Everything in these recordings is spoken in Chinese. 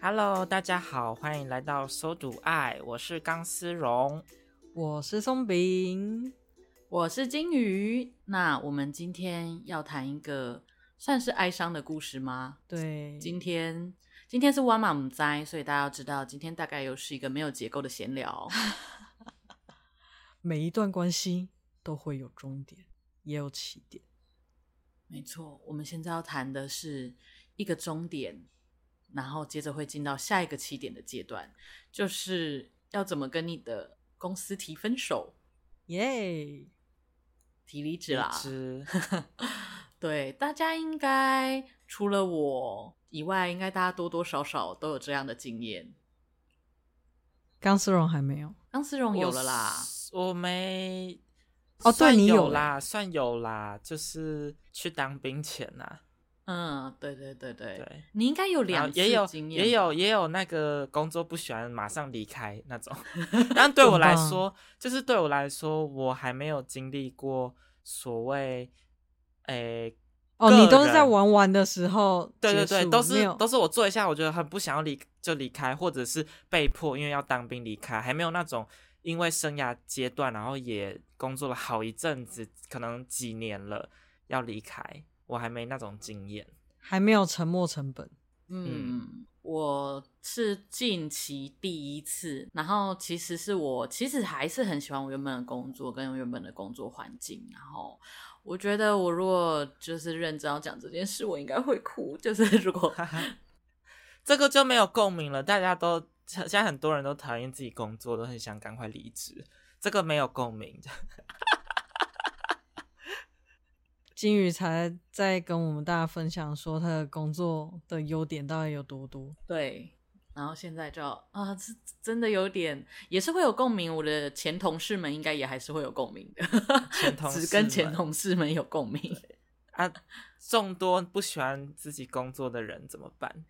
Hello，大家好，欢迎来到搜读爱，我是钢丝绒，我是松饼，我是金鱼。那我们今天要谈一个算是哀伤的故事吗？对，今天今天是我嘛不知，所以大家要知道，今天大概又是一个没有结构的闲聊。每一段关系都会有终点，也有起点。没错，我们现在要谈的是一个终点。然后接着会进到下一个起点的阶段，就是要怎么跟你的公司提分手，耶、提离职啦。对，大家应该除了我以外，应该大家多多少少都有这样的经验。钢丝绒还没有，钢丝绒有了啦，我，我没。哦，对你有啦，算有啦，就是去当兵前呐。嗯，对对对对，对。你应该有两次也有经验，也有也有那个工作不喜欢马上离开那种，但对我来说，就是对我来说，我还没有经历过所谓，诶，哦，你都是在玩玩的时候，对对对，都是都是我做一下，我觉得很不想要离就离开，或者是被迫因为要当兵离开，还没有那种因为生涯阶段，然后也工作了好一阵子，可能几年了要离开。我还没那种经验，还没有沉没成本。嗯，我是近期第一次，然后其实是我其实还是很喜欢我原本的工作跟原本的工作环境，然后我觉得我如果就是认真要讲这件事，我应该会哭。就是如果 这个就没有共鸣了，大家都现在很多人都讨厌自己工作，都很想赶快离职，这个没有共鸣。金宇才在跟我们大家分享说他的工作的优点到底有多多。对，然后现在就啊，这真的有点也是会有共鸣。我的前同事们应该也还是会有共鸣的，前 同事只跟前同事们有共鸣啊。众多不喜欢自己工作的人怎么办？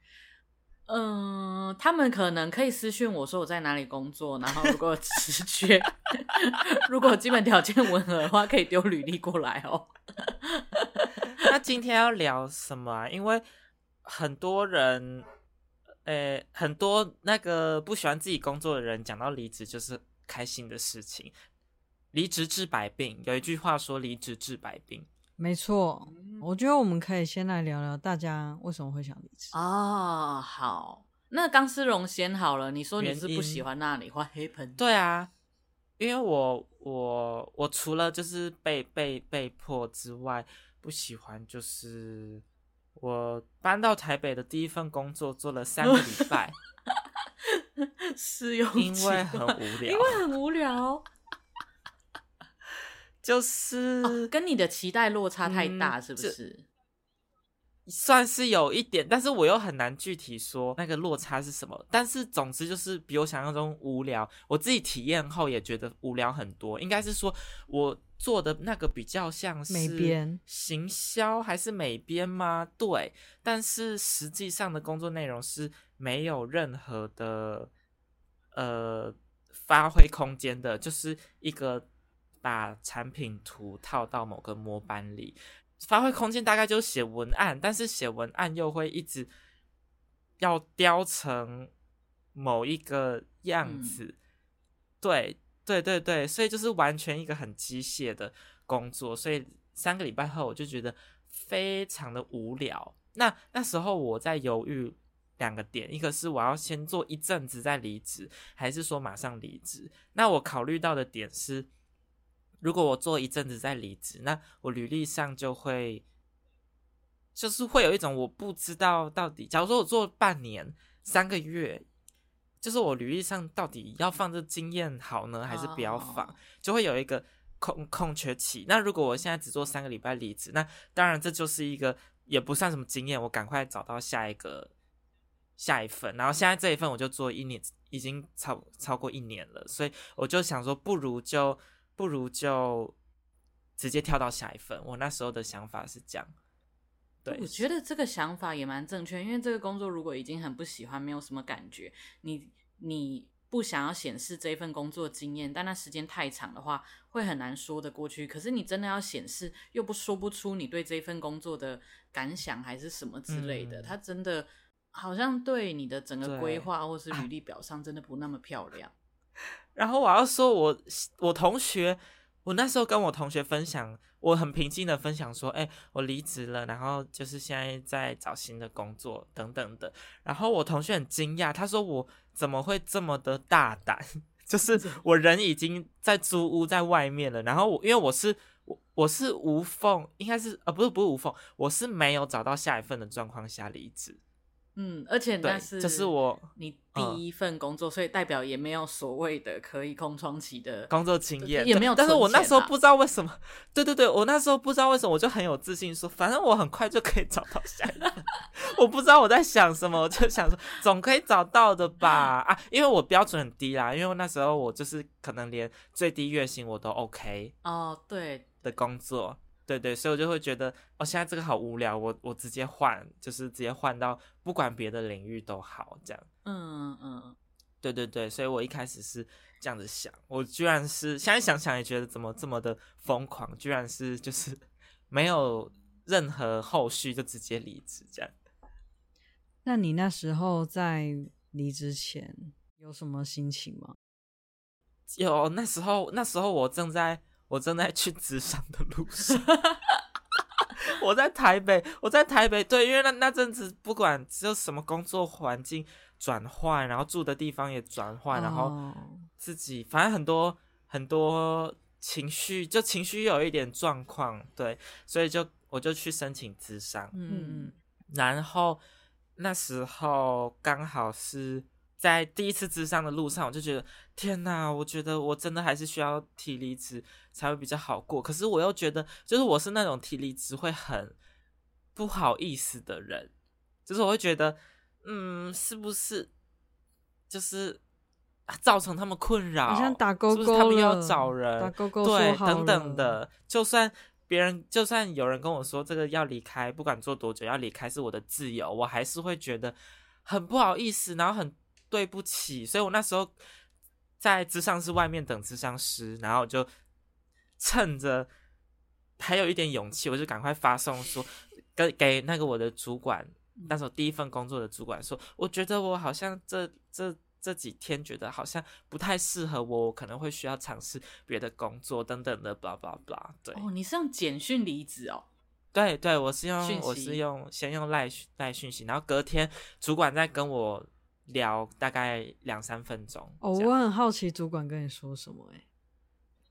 嗯，他们可能可以私讯我说我在哪里工作，然后如果直觉，如果基本条件吻合的话，可以丢履历过来哦。那今天要聊什么啊？因为很多人，呃、很多那个不喜欢自己工作的人，讲到离职就是开心的事情。离职治百病，有一句话说离职治百病。没错，我觉得我们可以先来聊聊大家为什么会想离职哦。好，那钢丝绒先好了，你说你是不喜欢那里换黑盆？对啊，因为我我我除了就是被被被迫之外，不喜欢就是我搬到台北的第一份工作做了三个礼拜，试用因为很无聊，因为很无聊。就是、哦、跟你的期待落差太大，是不是？嗯、算是有一点，但是我又很难具体说那个落差是什么。但是总之就是比我想象中无聊。我自己体验后也觉得无聊很多。应该是说我做的那个比较像是美编、行销还是美编吗？对。但是实际上的工作内容是没有任何的呃发挥空间的，就是一个。把产品图套到某个模板里，发挥空间大概就是写文案，但是写文案又会一直要雕成某一个样子。嗯、对对对对，所以就是完全一个很机械的工作。所以三个礼拜后，我就觉得非常的无聊。那那时候我在犹豫两个点，一个是我要先做一阵子再离职，还是说马上离职？那我考虑到的点是。如果我做一阵子再离职，那我履历上就会，就是会有一种我不知道到底。假如说我做半年、三个月，就是我履历上到底要放这经验好呢，还是不要放？就会有一个空空缺期。那如果我现在只做三个礼拜离职，那当然这就是一个也不算什么经验，我赶快找到下一个下一份。然后现在这一份我就做一年，已经超超过一年了，所以我就想说，不如就。不如就直接跳到下一份。我那时候的想法是这样。对，我觉得这个想法也蛮正确，因为这个工作如果已经很不喜欢，没有什么感觉，你你不想要显示这一份工作经验，但那时间太长的话，会很难说得过去。可是你真的要显示，又不说不出你对这一份工作的感想还是什么之类的，嗯、它真的好像对你的整个规划或是履历表上真的不那么漂亮。然后我要说我，我我同学，我那时候跟我同学分享，我很平静的分享说，哎，我离职了，然后就是现在在找新的工作等等的。然后我同学很惊讶，他说我怎么会这么的大胆？就是我人已经在租屋在外面了，然后我因为我是我我是无缝，应该是呃不是不是无缝，我是没有找到下一份的状况下离职。嗯，而且那是这是我你第一份工作，嗯，所以代表也没有所谓的可以空窗期的工作经验，也没有。但是我那时候不知道为什么，对对对，我那时候不知道为什么，我就很有自信说，反正我很快就可以找到下一份。我不知道我在想什么，我就想说总可以找到的吧 啊，因为我标准很低啦，因为那时候我就是可能连最低月薪我都 OK 哦，对的工作。对对，所以我就会觉得，哦，现在这个好无聊，我我直接换，就是直接换到不管别的领域都好，这样。嗯嗯，对对对，所以我一开始是这样子想，我居然是现在想想也觉得怎么这么的疯狂，居然是就是 没有任何后续就直接离职这样。那你那时候在离职前有什么心情吗？有，那时候那时候我正在。我正在去咨商的路上，我在台北，我在台北，对，因为那那阵子不管就什么工作环境转换，然后住的地方也转换，然后自己反正很多很多情绪，就情绪有一点状况，对，所以就我就去申请咨商，嗯，然后那时候刚好是。在第一次咨商的路上，我就觉得天哪，我觉得我真的还是需要提离职才会比较好过。可是我又觉得，就是我是那种提离职会很不好意思的人，就是我会觉得，嗯，是不是就是造成他们困扰？好像打勾勾他们要找人，打勾勾对，等等的。就算别人，就算有人跟我说这个要离开，不管做多久要离开是我的自由，我还是会觉得很不好意思，然后很。对不起，所以我那时候在咨商室外面等咨商师，然后就趁着还有一点勇气，我就赶快发送说，给给那个我的主管，那时候第一份工作的主管说，我觉得我好像这这这几天觉得好像不太适合我，我可能会需要尝试别的工作等等的，blah blah blah。对，哦，你是用简讯离职哦？对对，我是用我是用先用赖赖讯息，然后隔天主管再跟我。聊大概两三分钟哦，我很好奇主管跟你说什么哎。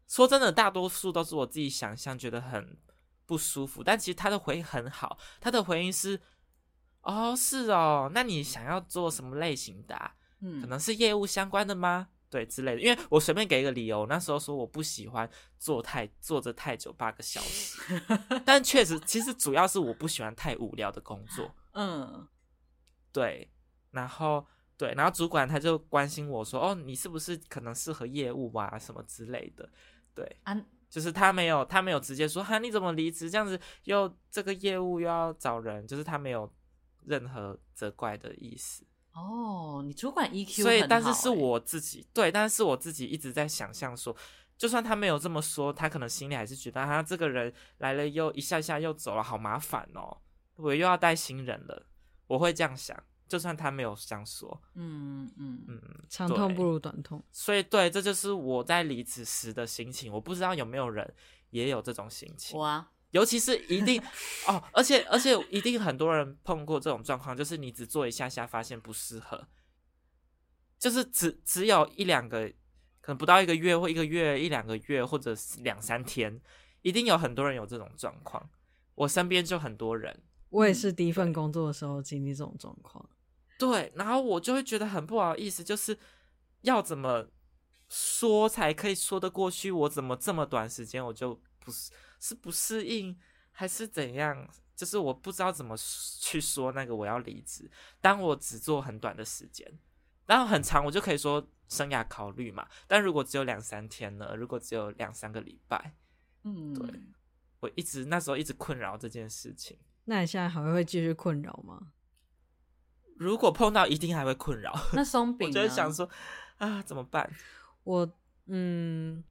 说真的，大多数都是我自己想象，觉得很不舒服。但其实他的回应很好，他的回应是：哦，是哦，那你想要做什么类型的啊？嗯，可能是业务相关的吗？对，之类的。因为我随便给一个理由，那时候说我不喜欢坐太坐着太久，八个小时。但确实，其实主要是我不喜欢太无聊的工作。嗯，对，然后。对，然后主管他就关心我说：“哦，你是不是可能适合业务啊，什么之类的？”对，啊，就是他没有，他没有直接说：“哈，你怎么离职？这样子又这个业务又要找人。”就是他没有任何责怪的意思。哦，你主管 EQ。所以，但是是我自己对，但是我自己一直在想象说，就算他没有这么说，他可能心里还是觉得他这个人来了又一下下又走了，好麻烦哦，我又要带新人了，我会这样想。就算他没有这样说，嗯嗯嗯，长痛不如短痛，所以对，这就是我在离职时的心情。我不知道有没有人也有这种心情。我啊，尤其是一定 哦，而且而且一定很多人碰过这种状况，就是你只做一下下发现不适合，就是只只有一两个，可能不到一个月或一个月一两个月或者是两三天，一定有很多人有这种状况。我身边就很多人，我也是第一份工作的时候经历这种状况。对，然后我就会觉得很不好意思，就是要怎么说才可以说得过去？我怎么这么短时间我就不是是不适应，还是怎样？就是我不知道怎么去说那个我要离职。当我只做很短的时间，然后很长，我就可以说生涯考虑嘛。但如果只有两三天呢？如果只有两三个礼拜，嗯，对，我一直那时候一直困扰这件事情。那你现在还会继续困扰吗？如果碰到，一定还会困扰。那松饼，我就会想说啊，怎么办？我嗯，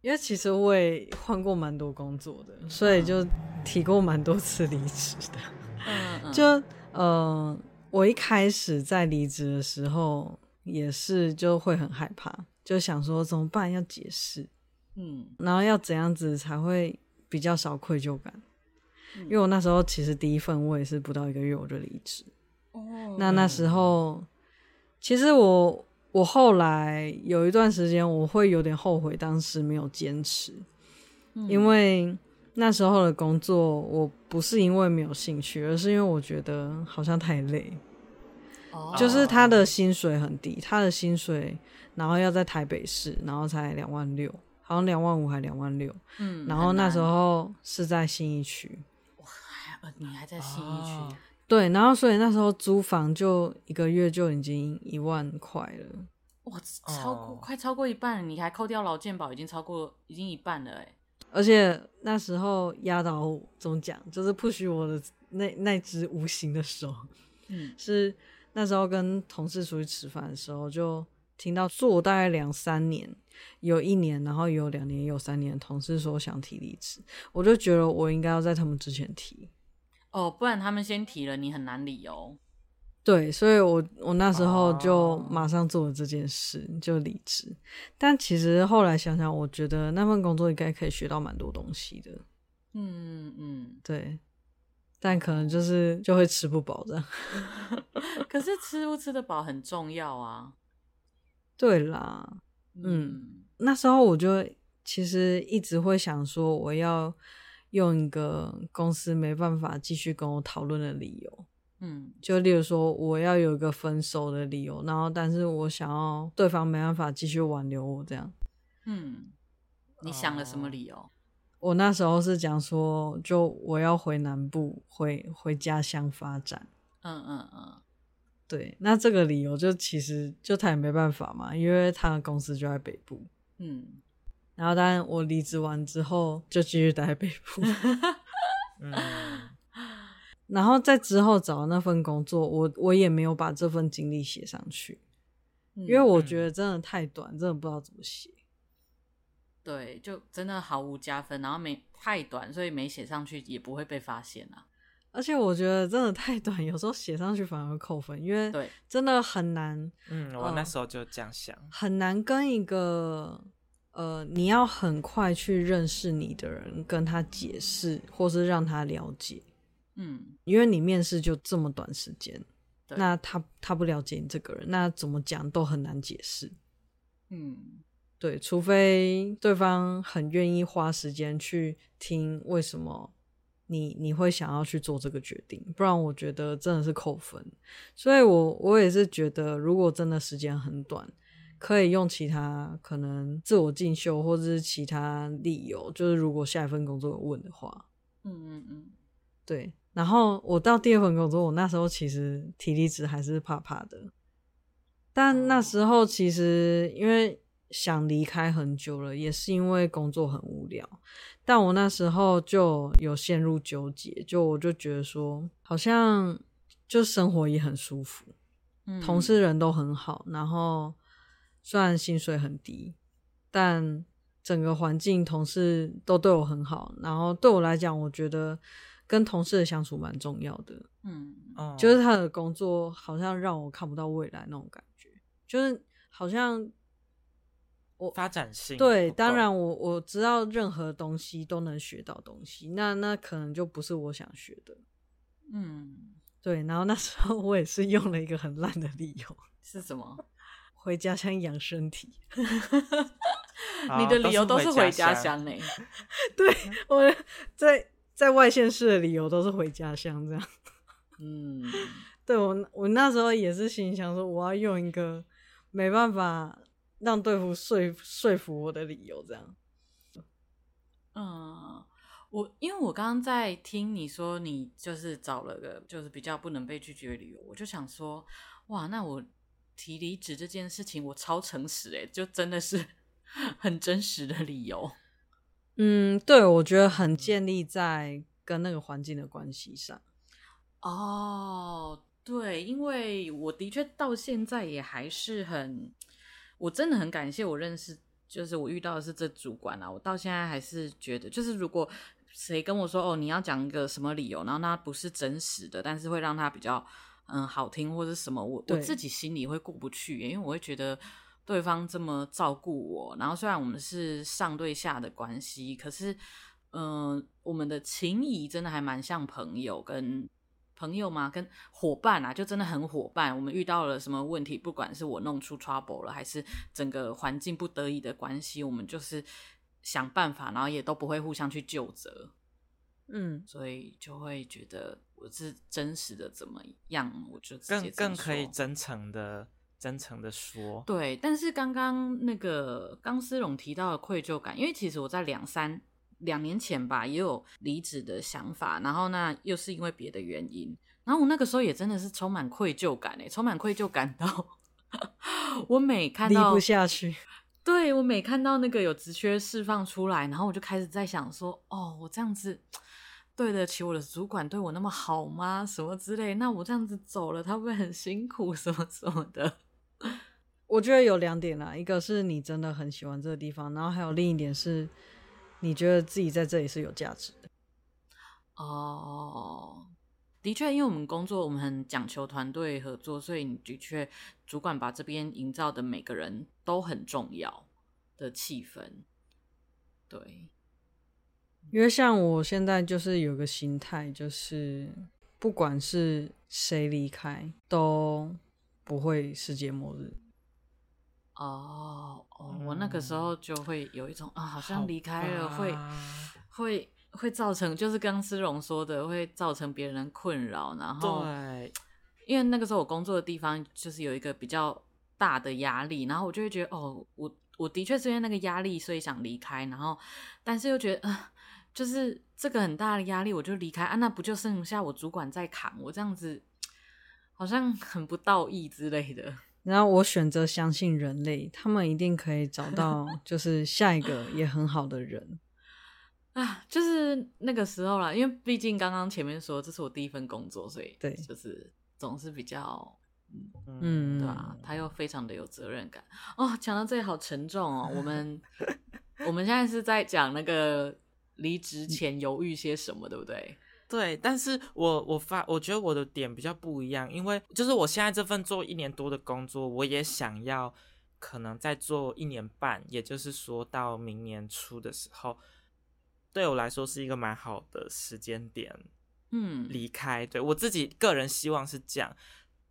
因为其实我也换过蛮多工作的，所以就提过蛮多次离职的。嗯，嗯，就呃，我一开始在离职的时候也是就会很害怕，就想说怎么办，要解释，嗯，然后要怎样子才会比较少愧疚感。嗯、因为我那时候其实第一份我也是不到一个月我就离职。哦，那那时候其实我我后来有一段时间我会有点后悔当时没有坚持，嗯、因为那时候的工作我不是因为没有兴趣，而是因为我觉得好像太累。哦，就是他的薪水很低，他的薪水然后要在台北市，然后才两万六，好像两万五还两万六。嗯，然后那时候是在新义区。你还在新义区？哦、对，然后所以那时候租房就一个月就已经一万块了，哇，超过、哦、快超过一半，你还扣掉劳健保，已经超过已经一半了哎。而且那时候压倒我怎么讲，就是 push 我的那那只无形的手，嗯，是那时候跟同事出去吃饭的时候，就听到做大概两三年，有一年，然后有两年，有三年，同事说想提离职，我就觉得我应该要在他们之前提。哦，不然他们先提了，你很难理由。对，所以我我那时候就马上做了这件事，哦、就离职。但其实后来想想，我觉得那份工作应该可以学到蛮多东西的。嗯嗯，对。但可能就是就会吃不饱这样。可是吃不吃得饱很重要啊。对啦，嗯，嗯那时候我就其实一直会想说，我要。用一个公司没办法继续跟我讨论的理由，嗯，就例如说我要有一个分手的理由，然后但是我想要对方没办法继续挽留我这样，嗯，你想了什么理由？哦，我那时候是讲说，就我要回南部，回回家乡发展，嗯嗯嗯，对，那这个理由就其实就他也没办法嘛，因为他的公司就在北部，嗯。然后，当然，我离职完之后就继续待在北部。嗯，然后在之后找那份工作，我我也没有把这份经历写上去，嗯、因为我觉得真的太短，真的不知道怎么写。对，就真的毫无加分，然后没太短，所以没写上去也不会被发现啊。而且我觉得真的太短，有时候写上去反而会扣分，因为真的很难。嗯，我那时候就这样想，呃、很难跟一个。呃，你要很快去认识你的人，跟他解释，或是让他了解，嗯，因为你面试就这么短时间，那他他不了解你这个人，那怎么讲都很难解释，嗯，对，除非对方很愿意花时间去听为什么你你会想要去做这个决定，不然我觉得真的是扣分。所以我我也是觉得，如果真的时间很短。可以用其他可能自我进修，或者是其他理由，就是如果下一份工作有问的话，嗯嗯嗯，对。然后我到第二份工作，我那时候其实体力值还是怕怕的，但那时候其实因为想离开很久了，也是因为工作很无聊。但我那时候就有陷入纠结，就我就觉得说，好像就生活也很舒服，嗯，同事人都很好，然后。虽然薪水很低，但整个环境、同事都对我很好。然后对我来讲，我觉得跟同事的相处蛮重要的。嗯，哦就是他的工作好像让我看不到未来那种感觉，就是好像我发展性对。当然我，我我知道任何东西都能学到东西，那那可能就不是我想学的。嗯，对。然后那时候我也是用了一个很烂的理由，是什么？回家乡养身体，你的理由都是回家乡呢？对，我在在外县市的理由都是回家乡这样。嗯，对我我那时候也是心想说，我要用一个没办法让对方说说服我的理由这样。嗯，我因为我刚刚在听你说，你就是找了个就是比较不能被拒绝的理由，我就想说，哇，那我。提离职这件事情，我超诚实诶，就真的是 很真实的理由。嗯，对，我觉得很建立在跟那个环境的关系上。哦，对，因为我的确到现在也还是很，我真的很感谢我认识，就是我遇到的是这主管啊。我到现在还是觉得，就是如果谁跟我说哦，你要讲一个什么理由，然后那不是真实的，但是会让他比较。嗯好听或者什么，我我自己心里会过不去，因为我会觉得对方这么照顾我，然后虽然我们是上对下的关系，可是嗯、呃，我们的情谊真的还蛮像朋友跟。朋友嘛？跟伙伴啊，就真的很伙伴。我们遇到了什么问题，不管是我弄出 trouble 了，还是整个环境不得已的关系，我们就是想办法，然后也都不会互相去究责。嗯，所以就会觉得我是真实的怎么样，我就直接更更可以真诚的、真诚的说。对，但是刚刚那个钢丝绒提到的愧疚感，因为其实我在两三。两年前吧，也有离职的想法，然后那又是因为别的原因，然后我那个时候也真的是充满愧疚感诶，充满愧疚感到 我每看到离不下去，对，我每看到那个有职缺释放出来，然后我就开始在想说，哦，我这样子对得起我的主管对我那么好吗？什么之类，那我这样子走了，他会不会很辛苦 什么什么的？我觉得有两点啦，一个是你真的很喜欢这个地方，然后还有另一点是。你觉得自己在这里是有价值的？哦，的确，因为我们工作我们很讲求团队合作，所以你的确主管把这边营造的每个人都很重要的气氛。对，因为像我现在就是有个心态，就是不管是谁离开，都不会世界末日。哦哦，我那个时候就会有一种啊，好像离开了会会会造成，就是刚思荣说的，会造成别人困扰。然后，对，因为那个时候我工作的地方就是有一个比较大的压力，然后我就会觉得哦，我我的确是因为那个压力，所以想离开。然后，但是又觉得，呃，就是这个很大的压力，我就离开啊，那不就剩下我主管在扛？我这样子好像很不道义之类的。然后我选择相信人类，他们一定可以找到，就是下一个也很好的人 啊，就是那个时候啦，因为毕竟刚刚前面说这是我第一份工作，所以对，就是总是比较，嗯，嗯对吧？他又非常的有责任感哦。讲到这里好沉重哦，我们我们现在是在讲那个离职前犹豫些什么，对不对？对，但是我我发我觉得我的点比较不一样，因为就是我现在这份做一年多的工作，我也想要可能再做一年半，也就是说到明年初的时候，对我来说是一个蛮好的时间点，嗯，离开。对我自己个人希望是这样，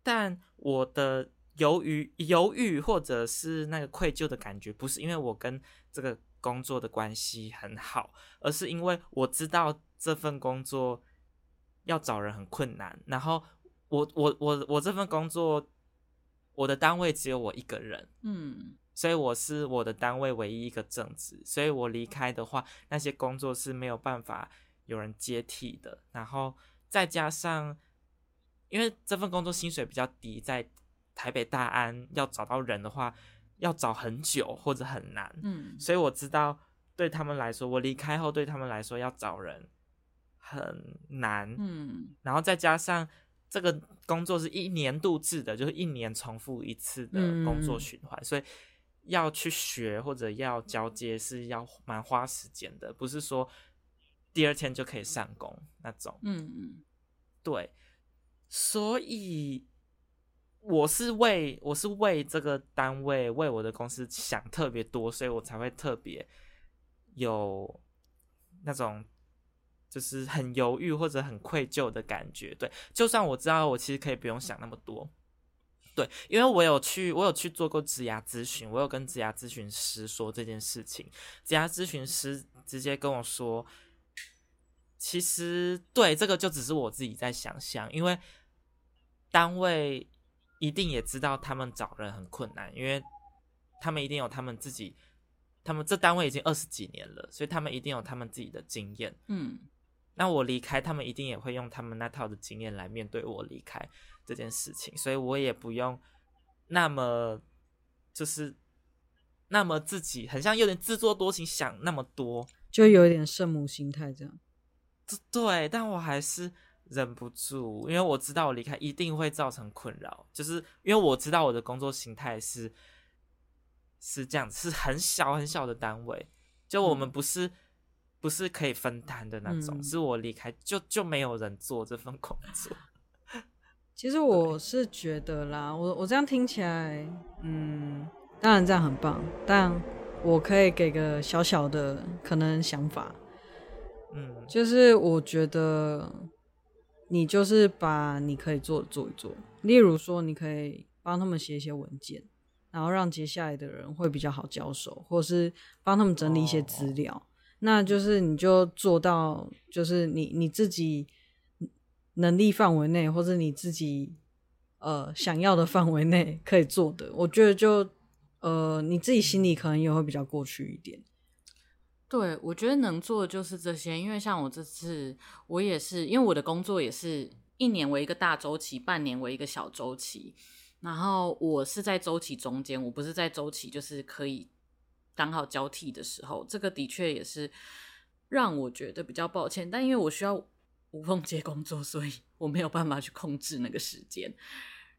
但我的犹豫犹豫或者是那个愧疚的感觉，不是因为我跟这个工作的关系很好，而是因为我知道这份工作。要找人很困难，然后我我我我这份工作，我的单位只有我一个人，嗯，所以我是我的单位唯一一个正职，所以我离开的话，那些工作是没有办法有人接替的。然后再加上，因为这份工作薪水比较低，在台北大安要找到人的话，要找很久或者很难，嗯，所以我知道对他们来说，我离开后对他们来说要找人。很难，嗯，然后再加上这个工作是一年度制的，就是一年重复一次的工作循环，嗯，所以要去学或者要交接是要蛮花时间的，不是说第二天就可以上工那种。嗯嗯，对，所以我是为我是为这个单位为我的公司想特别多，所以我才会特别有那种。就是很犹豫或者很愧疚的感觉，对。就算我知道我其实可以不用想那么多，对，因为我有去，我有去做过职涯咨询，我有跟职涯咨询师说这件事情，职涯咨询师直接跟我说，其实对这个就只是我自己在想象，因为单位一定也知道他们找人很困难，因为他们一定有他们自己，他们这单位已经二十几年了，所以他们一定有他们自己的经验，嗯。那我离开，他们一定也会用他们那套的经验来面对我离开这件事情，所以我也不用那么就是那么自己很像有点自作多情，想那么多，就有点圣母心态这样。对，但我还是忍不住，因为我知道我离开一定会造成困扰，就是因为我知道我的工作形态是是这样子，是很小很小的单位，就我们不是。嗯不是可以分担的那种，嗯、是我离开就就没有人做这份工作。其实我是觉得啦，我我这样听起来，嗯，当然这样很棒，但我可以给个小小的可能想法，嗯，就是我觉得你就是把你可以做的做一做，例如说你可以帮他们写一些文件，然后让接下来的人会比较好交手，或是帮他们整理一些资料，哦，那就是你就做到，就是你你自己。能力范围内，或者你自己呃想要的范围内可以做的，我觉得就呃你自己心里可能也会比较过去一点。对，我觉得能做的就是这些，因为像我这次，我也是，因为我的工作也是一年为一个大周期，半年为一个小周期，然后我是在周期中间，我不是在周期就是可以刚好交替的时候，这个的确也是让我觉得比较抱歉，但因为我需要。无缝接工作，所以我没有办法去控制那个时间。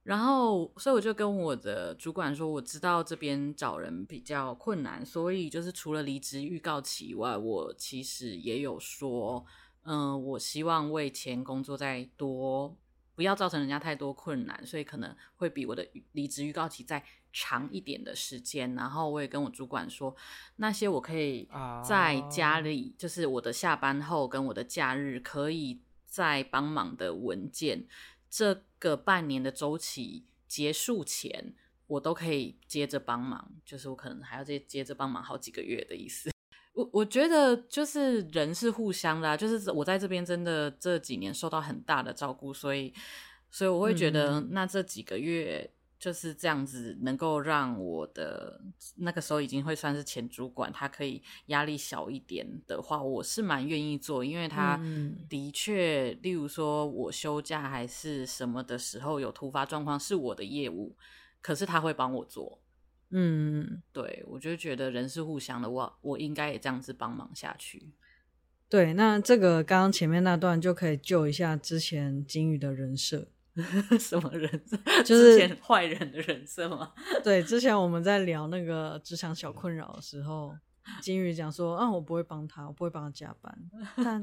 然后，所以我就跟我的主管说，我知道这边找人比较困难，所以就是除了离职预告期以外，我其实也有说，嗯、呃，我希望为前工作再多，不要造成人家太多困难，所以可能会比我的离职预告期再长一点的时间。然后我也跟我主管说，那些我可以在家里，oh. 就是我的下班后跟我的假日可以。再帮忙的文件，这个半年的周期结束前，我都可以接着帮忙，就是我可能还要接接着帮忙好几个月的意思。我我觉得就是人是互相的啊，就是我在这边真的这几年受到很大的照顾，所以所以我会觉得那这几个月。就是这样子，能够让我的那个时候已经会算是前主管，他可以压力小一点的话，我是蛮愿意做，因为他的确，例如说我休假还是什么的时候有突发状况，是我的业务，可是他会帮我做。嗯，对，我就觉得人是互相的，我我应该也这样子帮忙下去。对，那这个刚刚前面那段就可以救一下之前金鱼的人设。什么人设？就是坏人的人设吗？对，之前我们在聊那个职场小困扰的时候，金鱼讲说：“啊，我不会帮他，我不会帮他加班。”但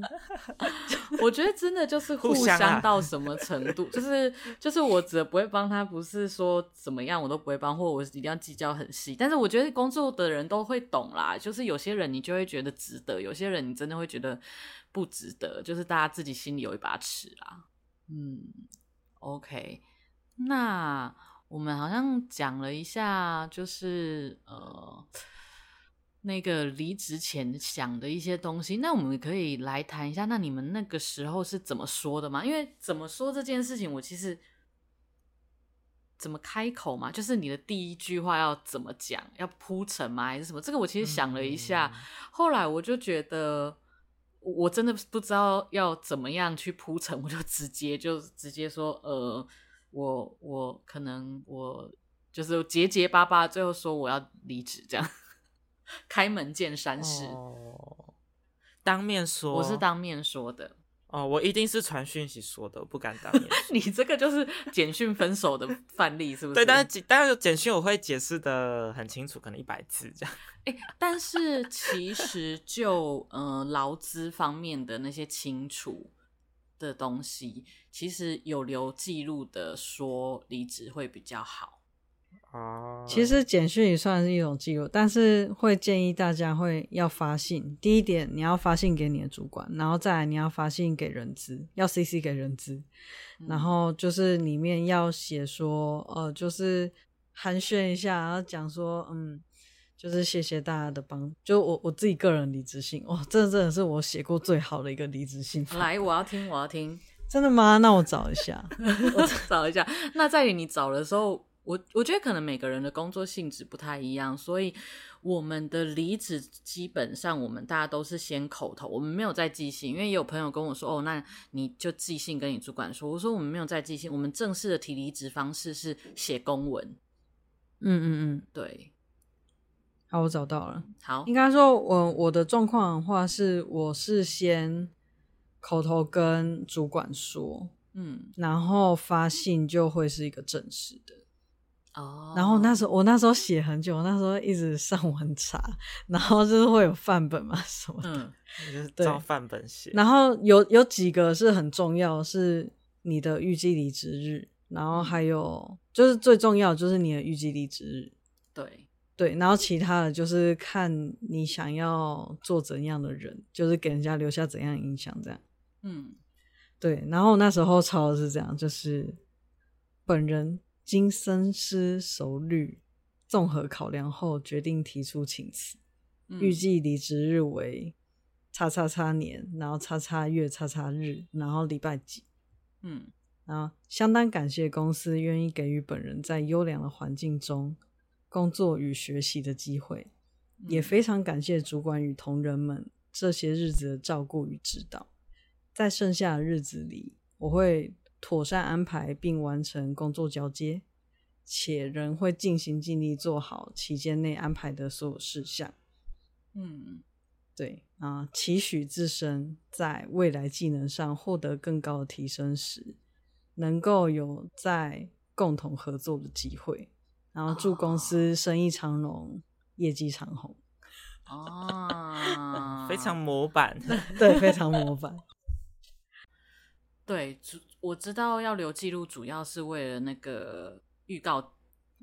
我觉得真的就是互相到什么程度，就是就是我只不会帮他，不是说怎么样我都不会帮，或我一定要计较很细。但是我觉得工作的人都会懂啦，就是有些人你就会觉得值得，有些人你真的会觉得不值得，就是大家自己心里有一把尺啦。嗯。OK，那我们好像讲了一下，就是呃，那个离职前想的一些东西。那我们可以来谈一下，那你们那个时候是怎么说的吗？因为怎么说这件事情，我其实怎么开口嘛，就是你的第一句话要怎么讲，要铺陈吗，还是什么？这个我其实想了一下，嗯、后来我就觉得。我真的不知道要怎么样去铺陈，我就直接就直接说，呃，我我可能我就是结结巴巴，最后说我要离职，这样开门见山式，哦，当面说，我是当面说的。哦，我一定是传讯息说的，我不敢当面。你这个就是简讯分手的范例，是不是？对，但是但是简讯我会解释的很清楚，可能一百字这样。欸，但是其实就呃劳资方面的那些清楚的东西，其实有留记录的说离职会比较好。哦，其实简讯也算是一种记录，但是会建议大家会要发信。第一点，你要发信给你的主管，然后再来你要发信给人资，要 CC 给人资，嗯，然后就是里面要写说，呃，就是寒暄一下，然后讲说，嗯，就是谢谢大家的帮，就我我自己个人离职信，哇，这真的是我写过最好的一个离职信。来，我要听，我要听，真的吗？那我找一下，我找一下。那在于你找的时候。我我觉得可能每个人的工作性质不太一样，所以我们的离职基本上我们大家都是先口头，我们没有在寄信，因为也有朋友跟我说，哦，那你就寄信跟你主管说。我说我们没有在寄信，我们正式的提离职方式是写公文。嗯嗯嗯，对。好，我找到了。好，应该说我我的状况的话是，我是先口头跟主管说，嗯，然后发信就会是一个正式的。哦、oh.，然后那时候我那时候写很久，那时候一直上网查，然后就是会有范本嘛什么的，嗯，就是照范本写。然后有有几个是很重要，是你的预计离职日，然后还有就是最重要就是你的预计离职日，对对，然后其他的就是看你想要做怎样的人，就是给人家留下怎样影响，这样。嗯，对。然后那时候抄的是这样，就是本人经深思熟虑，综合考量后决定提出请辞，预计离职日为。叉叉叉年，然后叉叉月，叉叉日，然后礼拜几，嗯，然后相当感谢公司愿意给予本人在优良的环境中工作与学习的机会，嗯，也非常感谢主管与同仁们这些日子的照顾与指导。在剩下的日子里，我会妥善安排并完成工作交接，且仍会尽心尽力做好期间内安排的所有事项。嗯。对啊，期许自身在未来技能上获得更高的提升时，能够有在共同合作的机会，然后祝公司生意长龙，哦、业绩长虹。哦，非常模板，对，非常模板。对，我知道要留记录，主要是为了那个预告。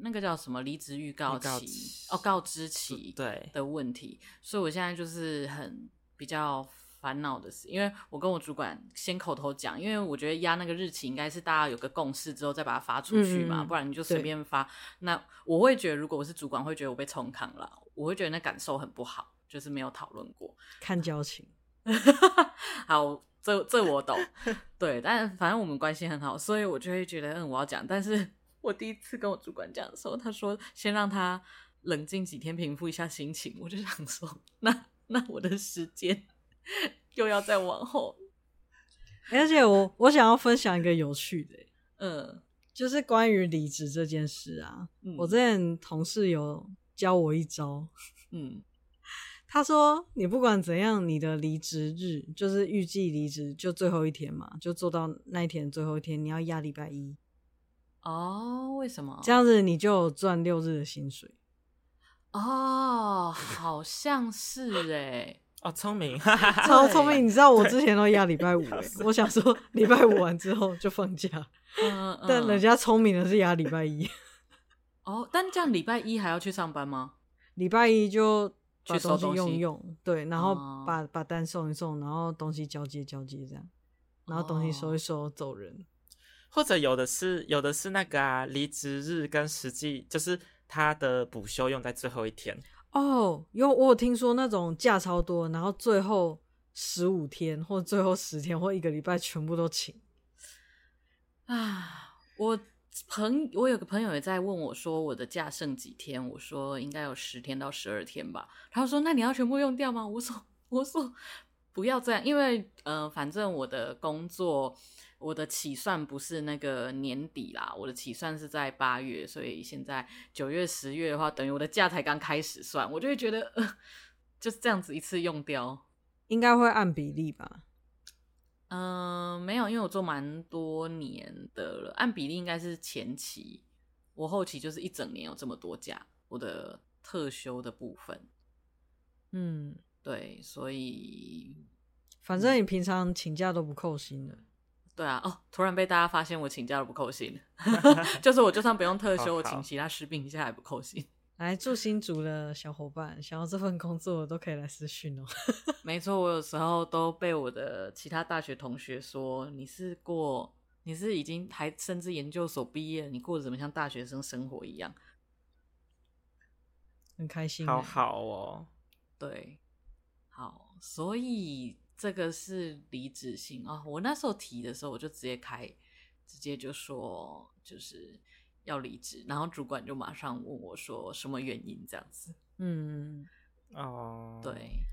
那个叫什么离职预告期，告哦，告知期对的问题，所以我现在就是很比较烦恼的是，因为我跟我主管先口头讲，因为我觉得压那个日期应该是大家有个共识之后再把它发出去嘛，嗯、不然你就随便发。那我会觉得，如果我是主管，会觉得我被冲康了，我会觉得那感受很不好，就是没有讨论过，看交情。好，这这我懂，对，但反正我们关系很好，所以我就会觉得嗯，我要讲，但是。我第一次跟我主管讲的时候，他说先让他冷静几天，平复一下心情。我就想说，那那我的时间 又要再往后。而且我我想要分享一个有趣的，嗯，就是关于离职这件事啊。嗯，我之前同事有教我一招，嗯，他说你不管怎样，你的离职日就是预计离职就最后一天嘛，就做到那一天最后一天，你要压礼拜一。哦，为什么？这样子你就赚六日的薪水。哦，好像是哎，哦，聪明 超聪明。你知道我之前都压礼拜五，我想说礼拜五完之后就放假。嗯嗯。但人家聪明的是压礼拜一。哦，但这样礼拜一还要去上班吗？礼拜一就去收东西用，对，然后把把单送一送，然后东西交接交接这样，然后东西收一收走人。或者有的是有的是那个啊，离职日跟实际就是他的补休用在最后一天哦。有我有听说那种假超多，然后最后十五天或最后十天或一个礼拜全部都请啊。我朋我有个朋友也在问我说，我的假剩几天？我说应该有十天到十二天吧。他说那你要全部用掉吗？我说我说不要这样，因为呃，反正我的工作。我的起算不是那个年底啦，我的起算是在八月，所以现在九月、十月的话，等于我的假才刚开始算，我就会觉得，呃，就是这样子一次用掉，应该会按比例吧？嗯、呃，没有，因为我做蛮多年的了，按比例应该是前期，我后期就是一整年有这么多假，我的特休的部分，嗯，对，所以反正你平常请假都不扣薪的。对啊，哦，突然被大家发现我请假都不扣薪，就是我就算不用特休，我请其他事病一下还不扣薪。来，住新竹的小伙伴，想要这份工作都可以来私讯哦。没错，我有时候都被我的其他大学同学说，你是过，你是已经还甚至研究所毕业，你过得怎么像大学生生活一样？很开心，好好哦。对，好，所以。这个是离职信啊！我那时候提的时候，我就直接开，直接就说就是要离职，然后主管就马上问我说什么原因这样子。嗯，哦，对。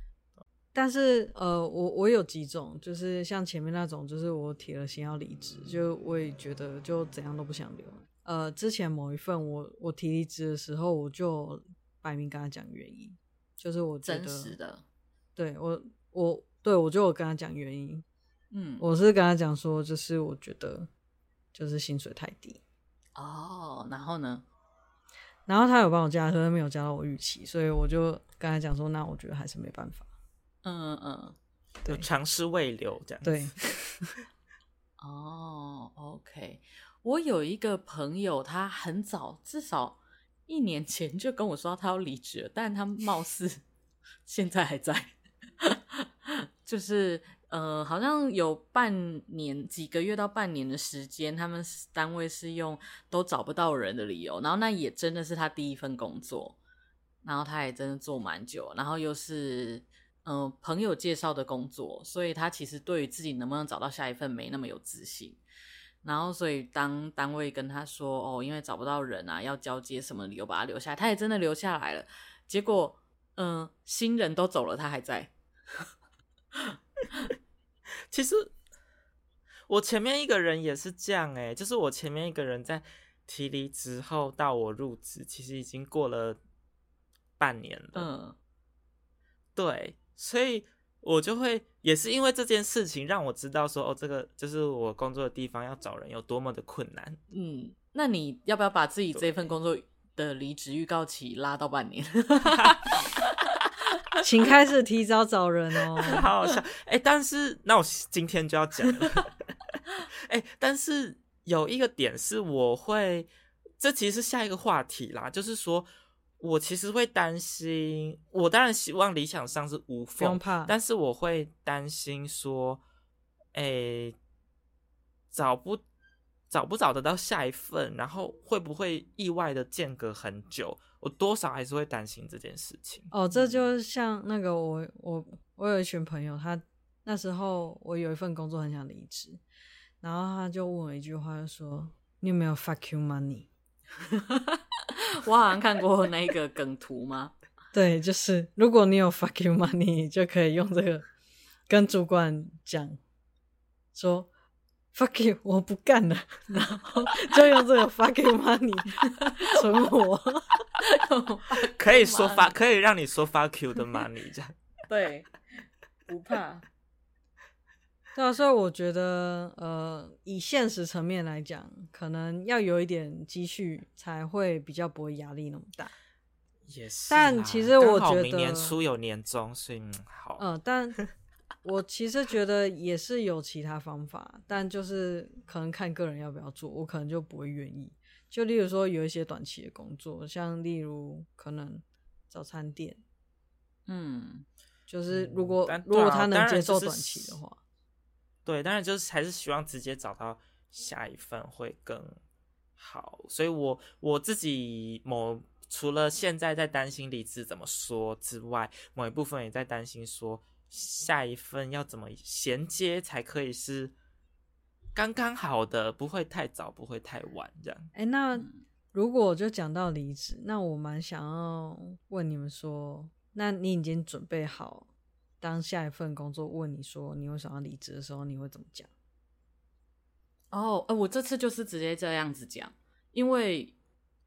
但是呃，我我有几种，就是像前面那种，就是我铁了心要离职，就我也觉得就怎样都不想留。呃，之前某一份我我提离职的时候，我就摆明跟他讲原因，就是我觉得真实的，对我我。对，我就有跟他讲原因，嗯，我是跟他讲说，就是我觉得就是薪水太低哦，然后呢，然后他有帮我加，可是没有加到我预期，所以我就跟他讲说，那我觉得还是没办法，嗯嗯。嗯，对，尝试未留这样，对，哦，OK，我有一个朋友，他很早，至少一年前就跟我说他要离职了，但他貌似 现在还在，就是呃，好像有半年、几个月到半年的时间，他们单位是用都找不到人的理由，然后那也真的是他第一份工作，然后他也真的做蛮久，然后又是。嗯、朋友介绍的工作，所以他其实对于自己能不能找到下一份没那么有自信。然后，所以当单位跟他说：“哦，因为找不到人啊，要交接什么理由把他留下。”他也真的留下来了。结果，嗯、新人都走了，他还在。其实我前面一个人也是这样哎、欸，就是我前面一个人在提离职后到我入职，其实已经过了半年了。嗯，对。所以我就会也是因为这件事情让我知道说哦，这个就是我工作的地方要找人有多么的困难。嗯，那你要不要把自己这份工作的离职预告期拉到半年？请开始提早找人哦。好好笑哎、欸，但是那我今天就要讲了。哎、欸，但是有一个点是我会，这其实是下一个话题啦，就是说。我其实会担心，我当然希望理想上是无缝，不用怕，但是我会担心说，哎、欸，找不找不找得到下一份，然后会不会意外的间隔很久，我多少还是会担心这件事情。哦，这就像那个我我我有一群朋友，他那时候我有一份工作很想离职，然后他就问我一句话，就说你有没有 fuck you money？我好像看过那个梗图吗？对，就是如果你有 fuck you money，就可以用这个跟主管讲说 fuck you，我不干了，然后就用这个 fuck you money 存活，可以说发，可以让你说 fuck you 的 money 这样，对，不怕。对啊，所以我觉得，呃，以现实层面来讲，可能要有一点积蓄，才会比较不会压力那么大。也是，但其实我觉得明年初有年终，所以好。嗯、呃，但我其实觉得也是有其他方法，但就是可能看个人要不要做，我可能就不会愿意。就例如说，有一些短期的工作，像例如可能早餐店，嗯，就是如果、嗯、如果他能接受短期的话。对，当然就是还是希望直接找到下一份会更好，所以我我自己某除了现在在担心离职怎么说之外，某一部分也在担心说下一份要怎么衔接才可以是刚刚好的，不会太早，不会太晚这样。哎，那如果就讲到离职，那我蛮想要问你们说，那你已经准备好？当下一份工作问你说你为什么要离职的时候，你会怎么讲？哦，呃，我这次就是直接这样子讲，因为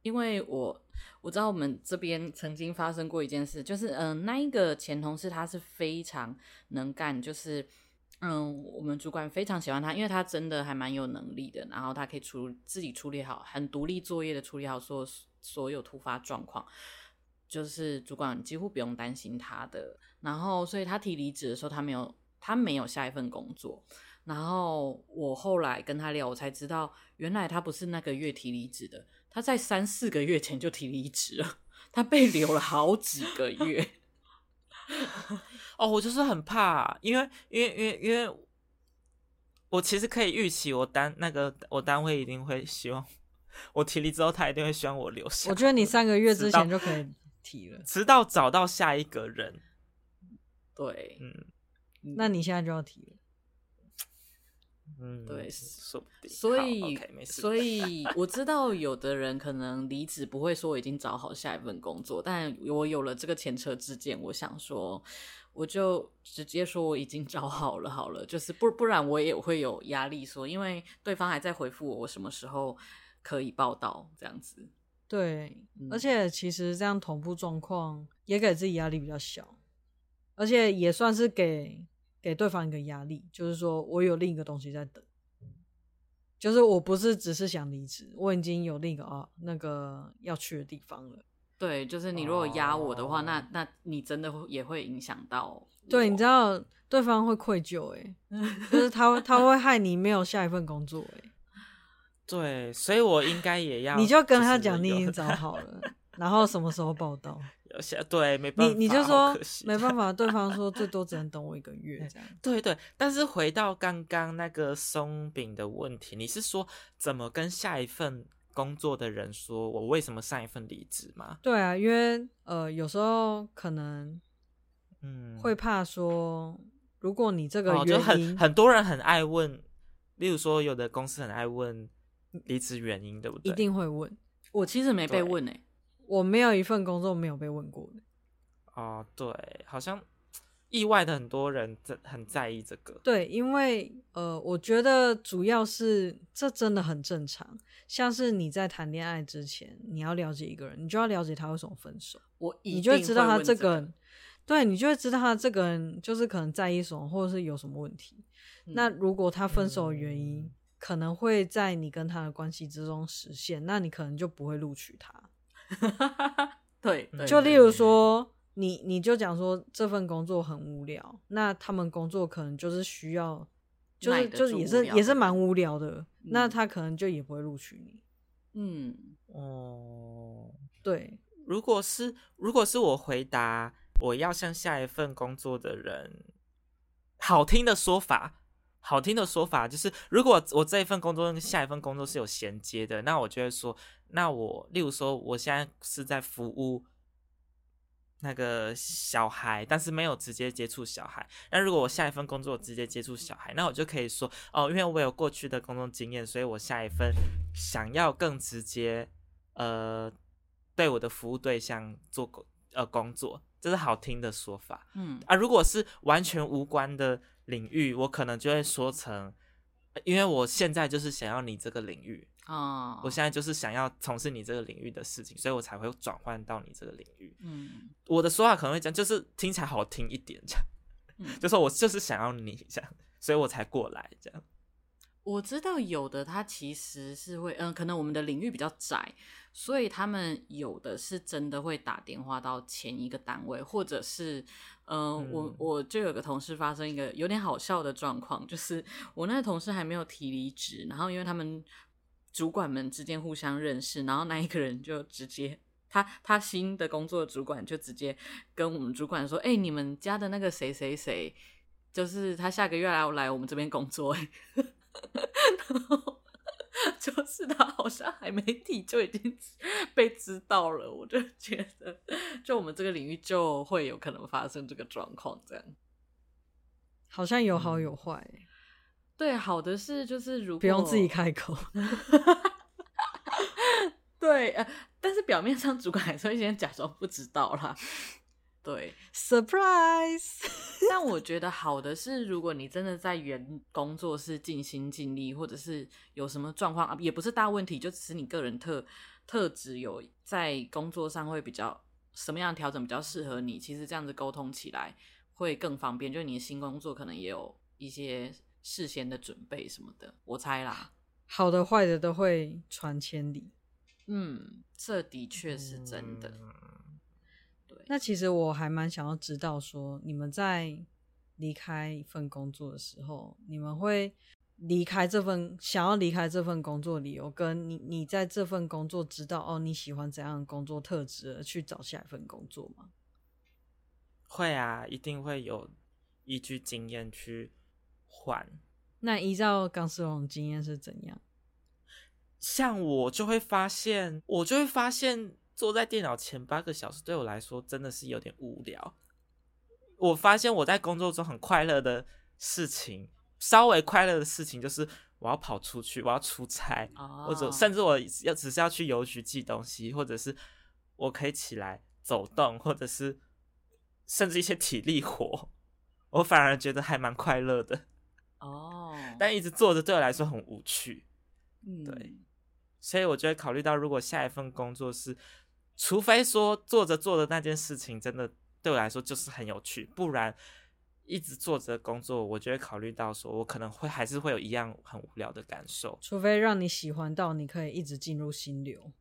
因为我我知道我们这边曾经发生过一件事，就是嗯、那一个前同事他是非常能干，就是嗯，我们主管非常喜欢他，因为他真的还蛮有能力的，然后他可以处自己处理好，很独立作业的处理好所所有突发状况。就是主管几乎不用担心他的，然后所以他提离职的时候，他没有他没有下一份工作。然后我后来跟他聊，我才知道原来他不是那个月提离职的，他在三四个月前就提离职了，他被留了好几个月。哦，我就是很怕，因为因为因为因为我其实可以预期，我单那个我单位一定会希望我提离之后，他一定会希望我留下。我觉得你三个月之前就可以提了。直到找到下一个人，对，嗯，那你现在就要提了，嗯，对，说不定，所以，okay, 所以我知道有的人可能离职不会说我已经找好下一份工作，但我有了这个前车之鉴，我想说，我就直接说我已经找好了，好了，就是不不然我也会有压力说，因为对方还在回复我，我什么时候可以报到这样子。对，而且其实这样同步状况也给自己压力比较小，而且也算是给给对方一个压力，就是说我有另一个东西在等，就是我不是只是想离职，我已经有另一个啊那个要去的地方了。对，就是你如果压我的话，哦、那那你真的也会影响到。对，你知道对方会愧疚，哎，就是他他会害你没有下一份工作，哎。对，所以我应该也要，你就跟他讲你已经找好了，然后什么时候报到？有些对，没办法，你你就说没办法，对方说最多只能等我一个月这样。对对，但是回到刚刚那个松饼的问题，你是说怎么跟下一份工作的人说我为什么上一份离职吗？对啊，因为呃有时候可能嗯会怕说，如果你这个原因、哦、很很多人很爱问，例如说有的公司很爱问。离职原因对不对？一定会问。我其实没被问诶、欸，我没有一份工作没有被问过的。哦，对，好像意外的很多人在很在意这个。对，因为呃，我觉得主要是这真的很正常。像是你在谈恋爱之前，你要了解一个人，你就要了解他为什么分手。我你就会知道他这个人，对，你就会知道他这个人就是可能在意什么，或者是有什么问题。嗯、那如果他分手的原因，嗯可能会在你跟他的关系之中实现，那你可能就不会录取他。对，就例如说，你你就讲说这份工作很无聊，那他们工作可能就是需要，就是就是也是也是蛮无聊的，嗯，那他可能就也不会录取你。嗯，哦，对，如果是如果是我回答我要向下一份工作的人，好听的说法。好听的说法就是，如果我这一份工作跟下一份工作是有衔接的，那我就会说，那我例如说，我现在是在服务那个小孩，但是没有直接接触小孩。那如果我下一份工作直接接触小孩，那我就可以说，哦，因为我有过去的工作经验，所以我下一份想要更直接，呃，对我的服务对象做工呃工作，这是好听的说法。嗯啊，如果是完全无关的。领域我可能就会说成，因为我现在就是想要你这个领域啊，oh. 我现在就是想要从事你这个领域的事情，所以我才会转换到你这个领域。嗯，我的说话可能会讲，就是听起来好听一点，这样，嗯，就说我就是想要你这样，所以我才过来这样。我知道有的他其实是会，嗯，可能我们的领域比较窄，所以他们有的是真的会打电话到前一个单位，或者是。呃、嗯，我我就有个同事发生一个有点好笑的状况，就是我那个同事还没有提离职，然后因为他们主管们之间互相认识，然后那一个人就直接他他新的工作的主管就直接跟我们主管说：“哎、欸，你们家的那个谁谁谁，就是他下个月来来我们这边工作。” 然后就是他好像还没提就已经被知道了，我就觉得，就我们这个领域就会有可能发生这个状况，这样好像有好有坏。对，好的是就是如果不用自己开口，对，呃，但是表面上主管还是会先假装不知道啦。对，surprise。但我觉得好的是，如果你真的在原工作室尽心尽力，或者是有什么状况啊，也不是大问题，就只是你个人特特质有在工作上会比较什么样的调整比较适合你，其实这样子沟通起来会更方便。就你的新工作可能也有一些事先的准备什么的，我猜啦。好的坏的都会传千里。嗯，这的确是真的。嗯那其实我还蛮想要知道，说你们在离开一份工作的时候，你们会离开这份想要离开这份工作理由，跟你你在这份工作知道哦你喜欢怎样的工作特质而去找下一份工作吗？会啊，一定会有依据经验去换。那依照钢丝绒经验是怎样？像我就会发现，我就会发现。坐在电脑前八个小时对我来说真的是有点无聊。我发现我在工作中很快乐的事情，稍微快乐的事情就是我要跑出去，我要出差，oh. 或者甚至我要只是要去邮局寄东西，或者是我可以起来走动，或者是甚至一些体力活，我反而觉得还蛮快乐的。哦，oh. 但一直坐着对我来说很无趣。嗯，对，所以我就会考虑到，如果下一份工作是。除非说做着做着那件事情真的对我来说就是很有趣，不然一直做着工作，我就会考虑到说我可能会还是会有一样很无聊的感受。除非让你喜欢到你可以一直进入心流。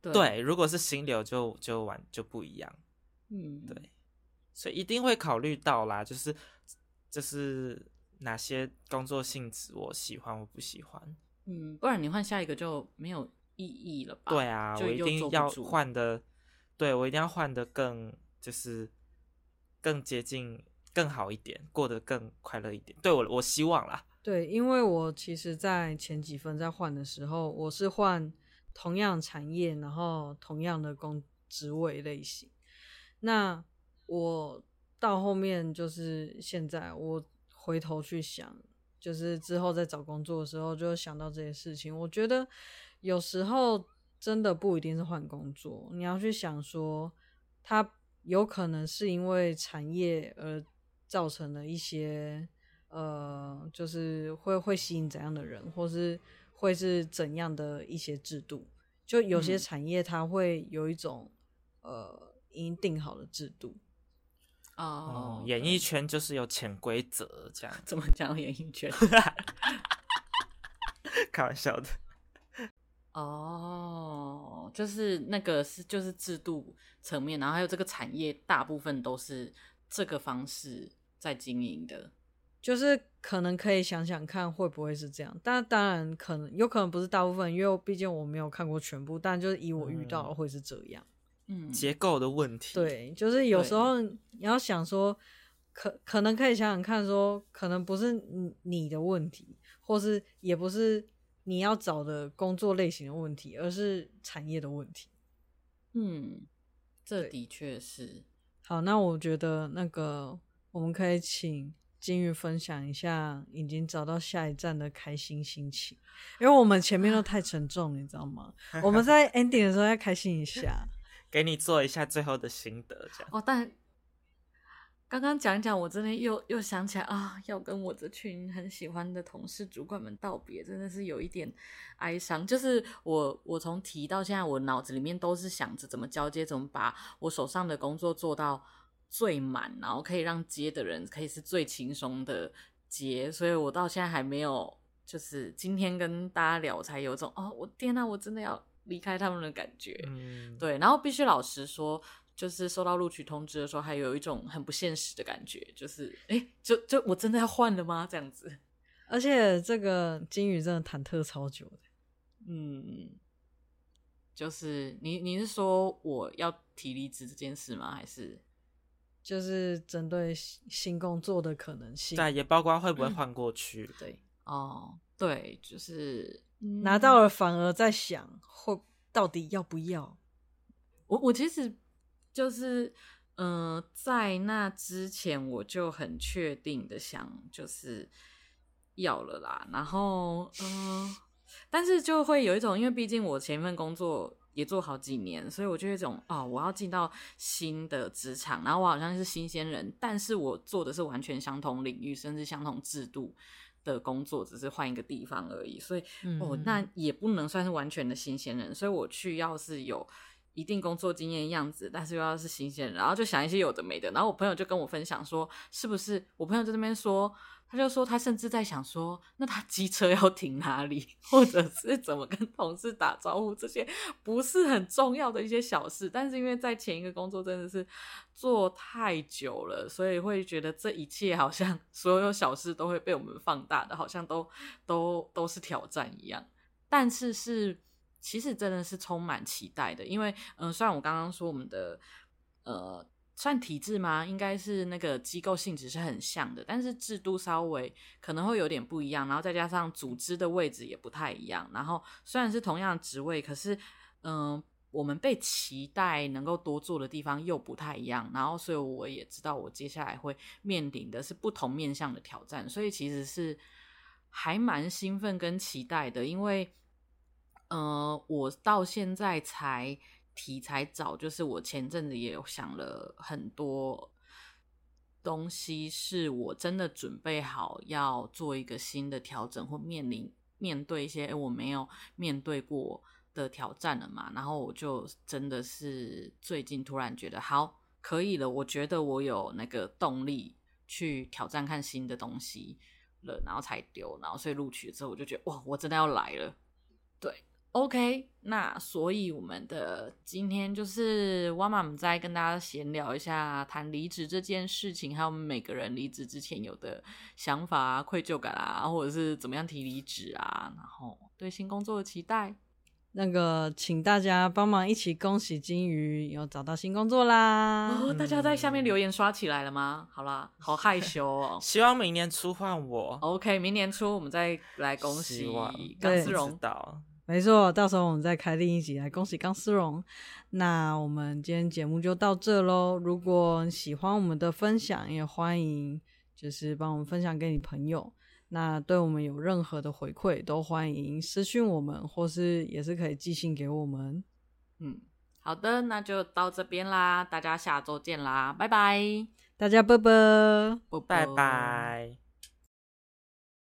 对，对，如果是心流就就完就不一样。嗯，对，所以一定会考虑到啦，就是就是哪些工作性质我喜欢我不喜欢。嗯，不然你换下一个就没有意义了吧？对啊，我一定要换的，对，我一定要换的更就是更接近更好一点，过得更快乐一点。对我，我希望啦。对，因为我其实，在前几份在换的时候，我是换同样产业，然后同样的工职位类型。那我到后面就是现在，我回头去想，就是之后在找工作的时候，就想到这些事情。我觉得有时候真的不一定是换工作，你要去想说，他有可能是因为产业而造成了一些。呃，就是会会吸引怎样的人，或是会是怎样的一些制度？就有些产业它会有一种、嗯、呃已经定好的制度。哦，演艺圈就是有潜规则，这样怎么讲演艺圈？开玩笑的。哦，就是那个是就是制度层面，然后还有这个产业大部分都是这个方式在经营的。就是可能可以想想看会不会是这样，但当然可能有可能不是大部分，因为毕竟我没有看过全部。但就是以我遇到的会是这样，嗯，结构的问题。对，就是有时候你要想说，可可能可以想想看，说可能不是你你的问题，或是也不是你要找的工作类型的问题，而是产业的问题。嗯，这的确是。好，那我觉得那个我们可以请。金鱼分享一下已经找到下一站的开心心情，因为我们前面都太 沉重，你知道吗？我们在 ending 的时候要开心一下，给你做一下最后的心得，这样。哦，但刚刚讲讲，我真的又又想起来啊，要跟我这群很喜欢的同事、主管们道别，真的是有一点哀伤。就是我，我从提到现在，我脑子里面都是想着怎么交接，怎么把我手上的工作做到。最满，然后可以让接的人可以是最轻松的接，所以我到现在还没有，就是今天跟大家聊才有种哦，我天哪，我真的要离开他们的感觉。嗯，对，然后必须老实说，就是收到录取通知的时候，还有一种很不现实的感觉，就是哎，就就我真的要换了吗？这样子，而且这个金鱼真的忐忑超久的，嗯，就是你你是说我要提离职这件事吗？还是？就是针对新工作的可能性，对，也包括会不会换过去。嗯、对，哦，对，就是拿到了，反而在想，会到底要不要？我我其实就是，嗯、呃，在那之前我就很确定的想，就是要了啦。然后，嗯、呃，但是就会有一种，因为毕竟我前一份工作。也做好几年，所以我就有一种哦，我要进到新的职场，然后我好像是新鲜人，但是我做的是完全相同领域，甚至相同制度的工作，只是换一个地方而已。所以、嗯、哦，那也不能算是完全的新鲜人。所以我去要是有一定工作经验的样子，但是又要是新鲜人，然后就想一些有的没的。然后我朋友就跟我分享说，是不是？我朋友在那边说。他就说，他甚至在想说，那他机车要停哪里，或者是怎么跟同事打招呼，这些不是很重要的一些小事。但是因为在前一个工作真的是做太久了，所以会觉得这一切好像所有小事都会被我们放大的，好像都都都是挑战一样。但是是其实真的是充满期待的，因为嗯、虽然我刚刚说我们的呃。算体制吗？应该是那个机构性质是很像的，但是制度稍微可能会有点不一样，然后再加上组织的位置也不太一样。然后虽然是同样职位，可是嗯、我们被期待能够多做的地方又不太一样。然后所以我也知道，我接下来会面临的是不同面向的挑战，所以其实是还蛮兴奋跟期待的，因为呃，我到现在才。题材找，就是我前阵子也有想了很多东西，是我真的准备好要做一个新的调整，或面临面对一些我没有面对过的挑战了嘛。然后我就真的是最近突然觉得好可以了，我觉得我有那个动力去挑战看新的东西了，然后才丢，然后所以录取之后我就觉得哇，我真的要来了，对。OK，那所以我们的今天就是哇妈们在跟大家闲聊一下谈离职这件事情，还有我们每个人离职之前有的想法啊、愧疚感啊，或者是怎么样提离职啊，然后对新工作的期待。那个，请大家帮忙一起恭喜金鱼有找到新工作啦！哦，大家在下面留言刷起来了吗？好啦，好害羞哦。希望明年初换我。OK，明年初我们再来恭喜钢丝绒。没错，到时候我们再开另一集来恭喜钢丝绒。那我们今天节目就到这喽。如果喜欢我们的分享，也欢迎就是帮我们分享给你朋友。那对我们有任何的回馈，都欢迎私讯我们，或是也是可以寄信给我们。嗯，好的，那就到这边啦，大家下周见啦，拜拜，大家拜拜，拜拜。